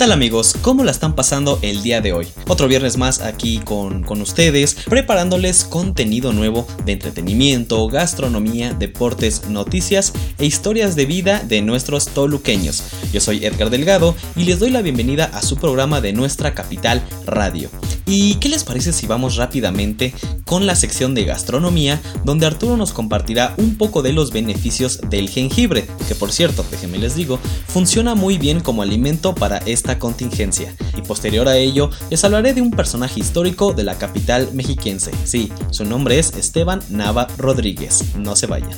Tal amigos? ¿Cómo la están pasando el día de hoy? Otro viernes más aquí con, con, ustedes, preparándoles contenido nuevo de entretenimiento, gastronomía, deportes, noticias e historias de vida de nuestros toluqueños. Yo soy Edgar Delgado y les doy la bienvenida a su programa de nuestra capital radio. ¿Y qué les parece si vamos rápidamente con la sección de gastronomía, donde Arturo nos compartirá un poco de los beneficios del jengibre, que por cierto, déjenme les digo, funciona muy bien como alimento para esta contingencia. Y posterior a ello, les hablaré de un personaje histórico de la capital mexiquense. Sí, su nombre es Esteban Nava Rodríguez. No se vayan.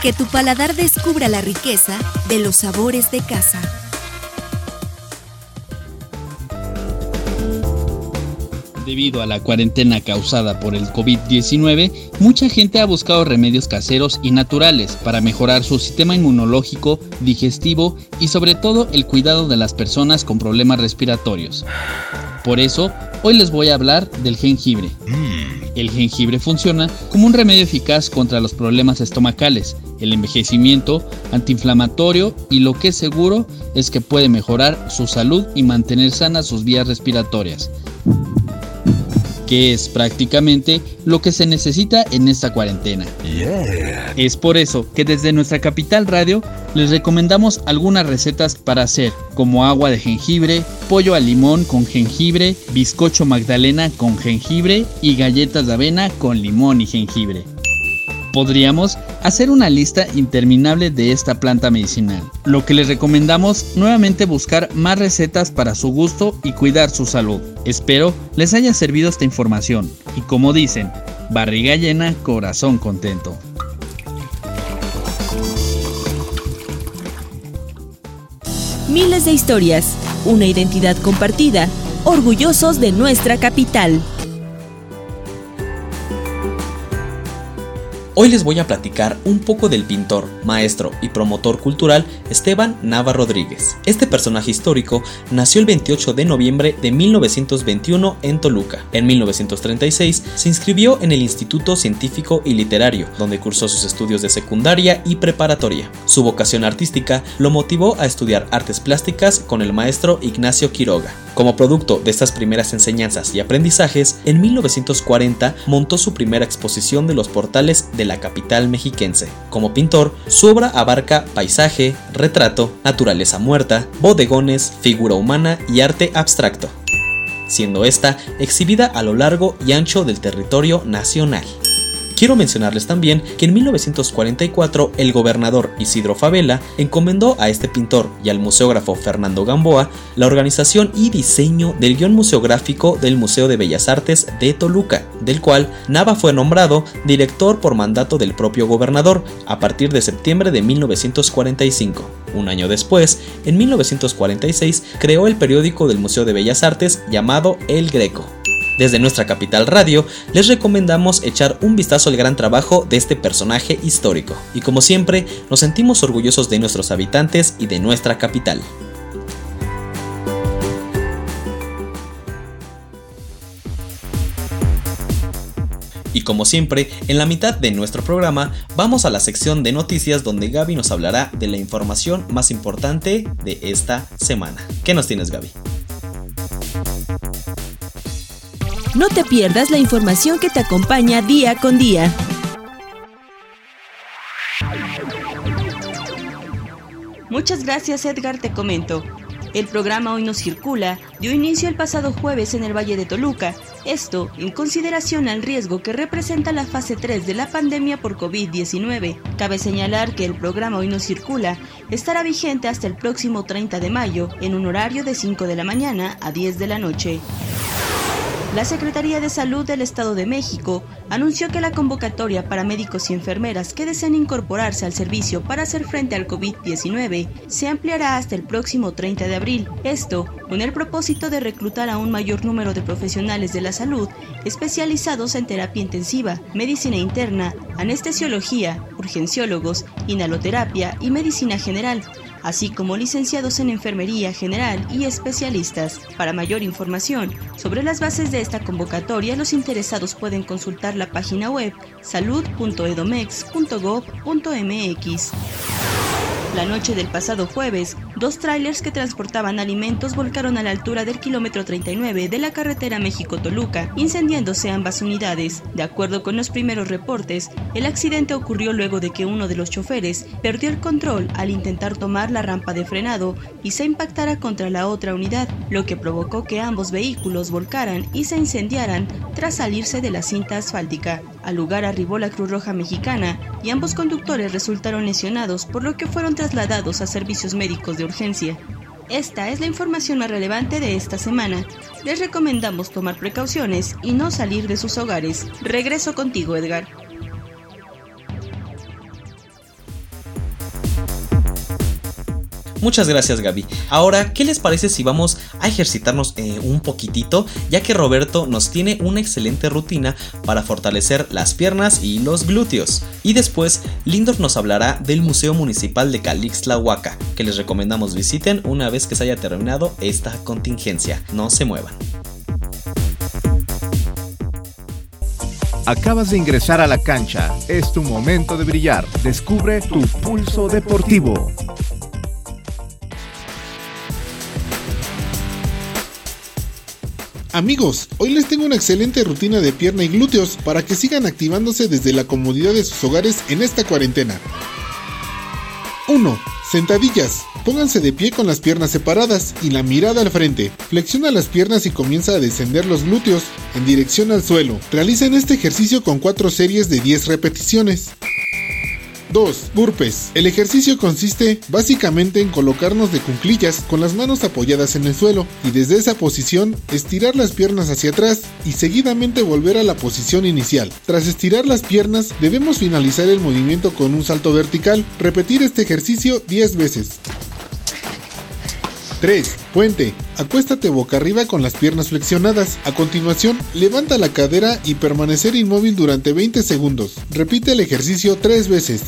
Que tu paladar descubra la riqueza de los sabores de casa. Debido a la cuarentena causada por el COVID-19, mucha gente ha buscado remedios caseros y naturales para mejorar su sistema inmunológico, digestivo y sobre todo el cuidado de las personas con problemas respiratorios. Por eso, hoy les voy a hablar del jengibre. El jengibre funciona como un remedio eficaz contra los problemas estomacales, el envejecimiento, antiinflamatorio y lo que es seguro es que puede mejorar su salud y mantener sanas sus vías respiratorias que es prácticamente lo que se necesita en esta cuarentena. Es por eso que desde nuestra capital radio les recomendamos algunas recetas para hacer, como agua de jengibre, pollo al limón con jengibre, bizcocho magdalena con jengibre y galletas de avena con limón y jengibre. Podríamos hacer una lista interminable de esta planta medicinal, lo que les recomendamos nuevamente buscar más recetas para su gusto y cuidar su salud. Espero les haya servido esta información y como dicen, barriga llena, corazón contento. Miles de historias, una identidad compartida, orgullosos de nuestra capital. Hoy les voy a platicar un poco del pintor, maestro y promotor cultural Esteban Nava Rodríguez. Este personaje histórico nació el 28 de noviembre de 1921 en Toluca. En 1936 se inscribió en el Instituto Científico y Literario, donde cursó sus estudios de secundaria y preparatoria. Su vocación artística lo motivó a estudiar artes plásticas con el maestro Ignacio Quiroga. Como producto de estas primeras enseñanzas y aprendizajes, en 1940 montó su primera exposición de los portales de la capital mexiquense. Como pintor, su obra abarca paisaje, retrato, naturaleza muerta, bodegones, figura humana y arte abstracto, siendo esta exhibida a lo largo y ancho del territorio nacional. Quiero mencionarles también que en 1944 el gobernador Isidro Favela encomendó a este pintor y al museógrafo Fernando Gamboa la organización y diseño del guion museográfico del Museo de Bellas Artes de Toluca, del cual Nava fue nombrado director por mandato del propio gobernador a partir de septiembre de 1945. Un año después, en 1946, creó el periódico del Museo de Bellas Artes llamado El Greco. Desde nuestra capital radio, les recomendamos echar un vistazo al gran trabajo de este personaje histórico. Y como siempre, nos sentimos orgullosos de nuestros habitantes y de nuestra capital. Y como siempre, en la mitad de nuestro programa vamos a la sección de noticias donde Gaby nos hablará de la información más importante de esta semana. ¿Qué nos tienes Gaby? No te pierdas la información que te acompaña día con día. Muchas gracias Edgar, te comento. El programa Hoy nos circula dio inicio el pasado jueves en el Valle de Toluca, esto en consideración al riesgo que representa la fase 3 de la pandemia por COVID-19. Cabe señalar que el programa Hoy nos circula estará vigente hasta el próximo 30 de mayo en un horario de 5 de la mañana a 10 de la noche. La Secretaría de Salud del Estado de México anunció que la convocatoria para médicos y enfermeras que desean incorporarse al servicio para hacer frente al COVID-19 se ampliará hasta el próximo 30 de abril. Esto con el propósito de reclutar a un mayor número de profesionales de la salud especializados en terapia intensiva, medicina interna, anestesiología, urgenciólogos, inhaloterapia y medicina general así como licenciados en enfermería general y especialistas. Para mayor información sobre las bases de esta convocatoria, los interesados pueden consultar la página web salud.edomex.gov.mx. La noche del pasado jueves, dos tráilers que transportaban alimentos volcaron a la altura del kilómetro 39 de la carretera México-Toluca, incendiándose ambas unidades. De acuerdo con los primeros reportes, el accidente ocurrió luego de que uno de los choferes perdió el control al intentar tomar la rampa de frenado y se impactara contra la otra unidad, lo que provocó que ambos vehículos volcaran y se incendiaran tras salirse de la cinta asfáltica. Al lugar arribó la Cruz Roja Mexicana y ambos conductores resultaron lesionados, por lo que fueron trasladados a servicios médicos de Esta es la información más relevante de esta semana. Les recomendamos tomar precauciones y no salir de sus hogares. Regreso contigo, Edgar. Muchas gracias Gaby. Ahora, ¿qué les parece si vamos a ejercitarnos eh, un poquitito? Ya que Roberto nos tiene una excelente rutina para fortalecer las piernas y los glúteos. Y después, Lindor nos hablará del Museo Municipal de Calixtlahuaca, que les recomendamos visiten una vez que se haya terminado esta contingencia. No se muevan. Acabas de ingresar a la cancha. Es tu momento de brillar. Descubre tu pulso deportivo. Amigos, hoy les tengo una excelente rutina de pierna y glúteos para que sigan activándose desde la comodidad de sus hogares en esta cuarentena. 1. Sentadillas. Pónganse de pie con las piernas separadas y la mirada al frente. Flexiona las piernas y comienza a descender los glúteos en dirección al suelo. Realicen este ejercicio con 4 series de 10 repeticiones. 2. Burpes. El ejercicio consiste básicamente en colocarnos de cunclillas con las manos apoyadas en el suelo y desde esa posición estirar las piernas hacia atrás y seguidamente volver a la posición inicial. Tras estirar las piernas debemos finalizar el movimiento con un salto vertical. Repetir este ejercicio 10 veces. 3. Puente. Acuéstate boca arriba con las piernas flexionadas. A continuación, levanta la cadera y permanecer inmóvil durante 20 segundos. Repite el ejercicio 3 veces.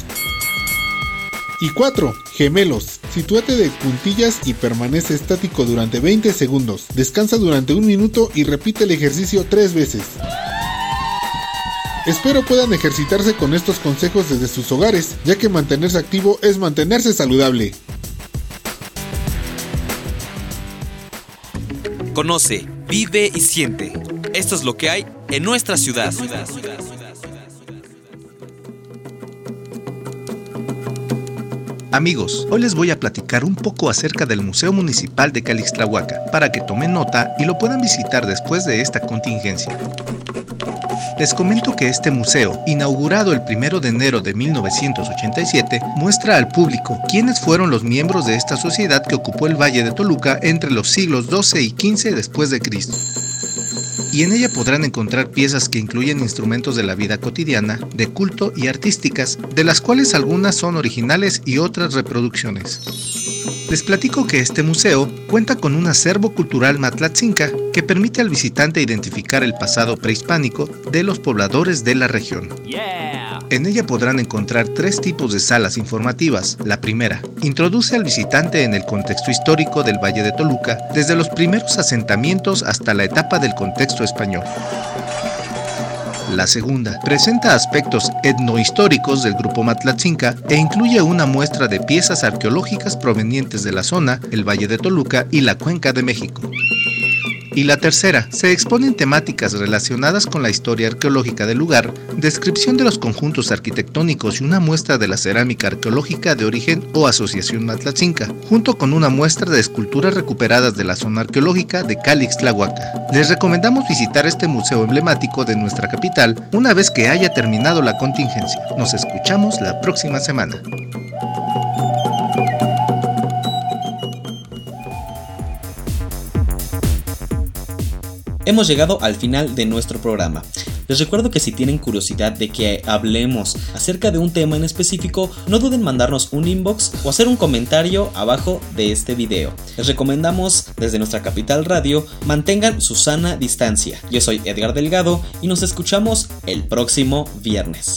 Y 4. Gemelos. Sitúate de puntillas y permanece estático durante 20 segundos. Descansa durante un minuto y repite el ejercicio 3 veces. Espero puedan ejercitarse con estos consejos desde sus hogares, ya que mantenerse activo es mantenerse saludable. Conoce, vive y siente. Esto es lo que hay en nuestra ciudad. Amigos, hoy les voy a platicar un poco acerca del Museo Municipal de Calixtlahuaca para que tomen nota y lo puedan visitar después de esta contingencia. Les comento que este museo, inaugurado el 1 de enero de 1987, muestra al público quiénes fueron los miembros de esta sociedad que ocupó el Valle de Toluca entre los siglos XII y XV después de Cristo y en ella podrán encontrar piezas que incluyen instrumentos de la vida cotidiana, de culto y artísticas, de las cuales algunas son originales y otras reproducciones. Les platico que este museo cuenta con un acervo cultural matlatzinca que permite al visitante identificar el pasado prehispánico de los pobladores de la región. En ella podrán encontrar tres tipos de salas informativas. La primera, introduce al visitante en el contexto histórico del Valle de Toluca, desde los primeros asentamientos hasta la etapa del contexto español. La segunda presenta aspectos etnohistóricos del grupo Matlatzinca e incluye una muestra de piezas arqueológicas provenientes de la zona, el Valle de Toluca y la Cuenca de México. Y la tercera, se exponen temáticas relacionadas con la historia arqueológica del lugar, descripción de los conjuntos arquitectónicos y una muestra de la cerámica arqueológica de origen o asociación Matlatzinca, junto con una muestra de esculturas recuperadas de la zona arqueológica de Calix-Tlahuaca. Les recomendamos visitar este museo emblemático de nuestra capital una vez que haya terminado la contingencia. Nos escuchamos la próxima semana. Hemos llegado al final de nuestro programa. Les recuerdo que si tienen curiosidad de que hablemos acerca de un tema en específico, no duden en mandarnos un inbox o hacer un comentario abajo de este video. Les recomendamos desde nuestra capital radio mantengan su sana distancia. Yo soy Edgar Delgado y nos escuchamos el próximo viernes.